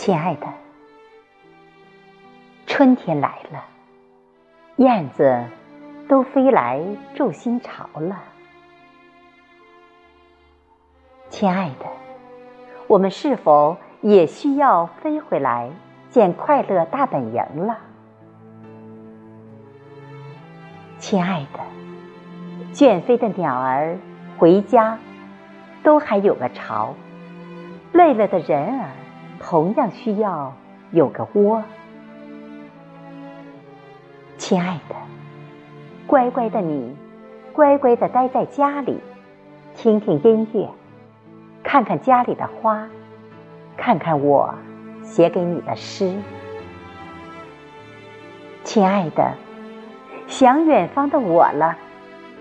亲爱的，春天来了，燕子都飞来筑新巢了。亲爱的，我们是否也需要飞回来见快乐大本营了？亲爱的，倦飞的鸟儿回家，都还有个巢；累了的人儿。同样需要有个窝，亲爱的，乖乖的你，乖乖的待在家里，听听音乐，看看家里的花，看看我写给你的诗。亲爱的，想远方的我了，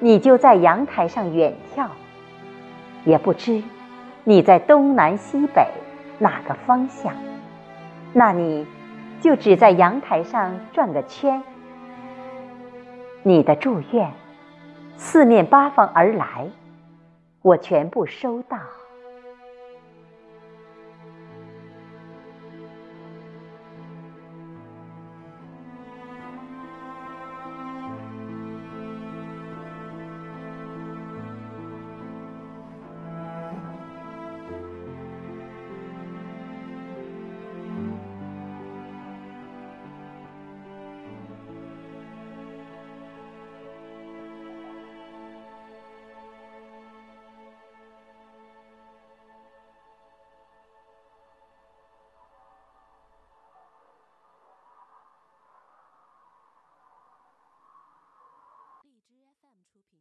你就在阳台上远眺，也不知你在东南西北。哪个方向？那你就只在阳台上转个圈。你的祝愿，四面八方而来，我全部收到。fm 出品。